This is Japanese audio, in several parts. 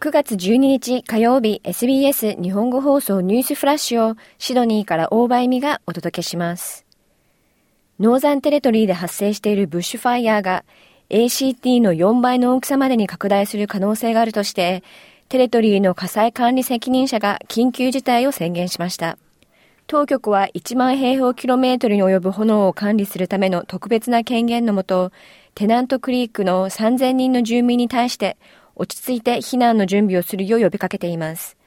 9月12日火曜日 SBS 日本語放送ニュースフラッシュをシドニーから大場恵美がお届けします。ノーザンテレトリーで発生しているブッシュファイヤーが ACT の4倍の大きさまでに拡大する可能性があるとして、テレトリーの火災管理責任者が緊急事態を宣言しました。当局は1万平方キロメートルに及ぶ炎を管理するための特別な権限のもと、テナントクリークの3000人の住民に対して落ち着いて避難の準備をするよう呼びかけています。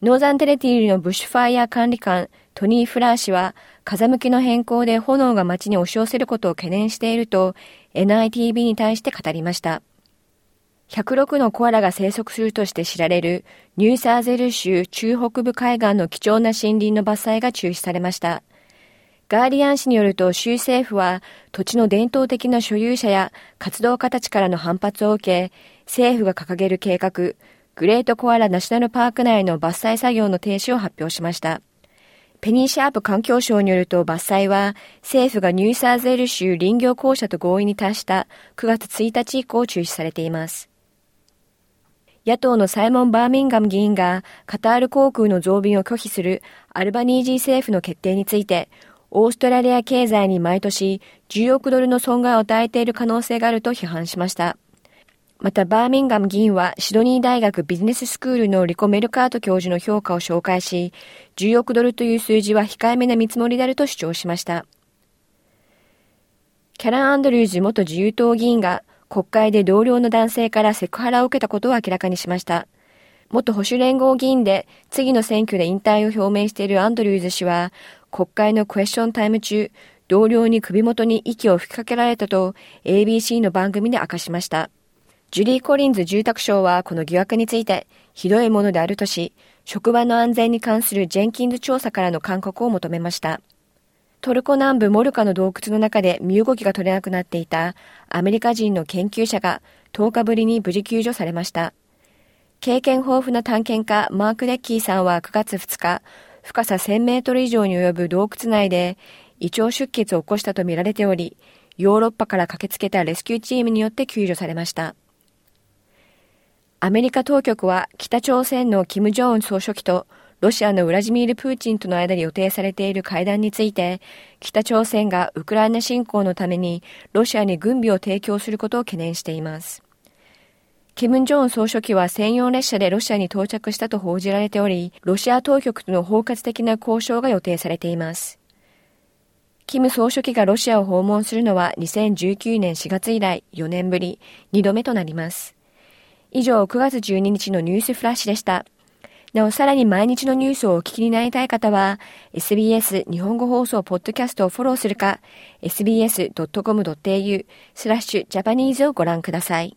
ノーザンテレティールのブッシュファイヤー管理官トニー・フラー氏は風向きの変更で炎が街に押し寄せることを懸念していると NITV に対して語りました。106のコアラが生息するとして知られるニューサーゼル州中北部海岸の貴重な森林の伐採が中止されました。ガーディアン紙によると州政府は土地の伝統的な所有者や活動家たちからの反発を受け、政府が掲げる計画、グレートコアラナショナルパーク内の伐採作業の停止を発表しました。ペニーシャープ環境省によると伐採は政府がニューサーゼール州林業公社と合意に達した9月1日以降中止されています。野党のサイモン・バーミンガム議員がカタール航空の増便を拒否するアルバニージー政府の決定についてオーストラリア経済に毎年10億ドルの損害を与えている可能性があると批判しました。また、バーミンガム議員はシドニー大学ビジネススクールのリコ・メルカート教授の評価を紹介し、10億ドルという数字は控えめな見積もりであると主張しました。キャラン・アンドリューズ元自由党議員が国会で同僚の男性からセクハラを受けたことを明らかにしました。元保守連合議員で次の選挙で引退を表明しているアンドリューズ氏は、国会のクエスチョンタイム中、同僚に首元に息を吹きかけられたと ABC の番組で明かしました。ジュリー・コリンズ住宅相はこの疑惑についてひどいものであるとし、職場の安全に関するジェンキンズ調査からの勧告を求めました。トルコ南部モルカの洞窟の中で身動きが取れなくなっていたアメリカ人の研究者が10日ぶりに無事救助されました。経験豊富な探検家マーク・レッキーさんは9月2日、深さ1000メートル以上に及ぶ洞窟内で胃腸出血を起こしたとみられており、ヨーロッパから駆けつけたレスキューチームによって救助されました。アメリカ当局は北朝鮮の金正恩総書記とロシアのウラジミール・プーチンとの間に予定されている会談について、北朝鮮がウクライナ侵攻のためにロシアに軍備を提供することを懸念しています。キム・ジョン総書記は専用列車でロシアに到着したと報じられており、ロシア当局との包括的な交渉が予定されています。キム総書記がロシアを訪問するのは2019年4月以来4年ぶり2度目となります。以上、9月12日のニュースフラッシュでした。なお、さらに毎日のニュースをお聞きになりたい方は、SBS 日本語放送ポッドキャストをフォローするか、sbs.com.au スラッシュジャパニーズをご覧ください。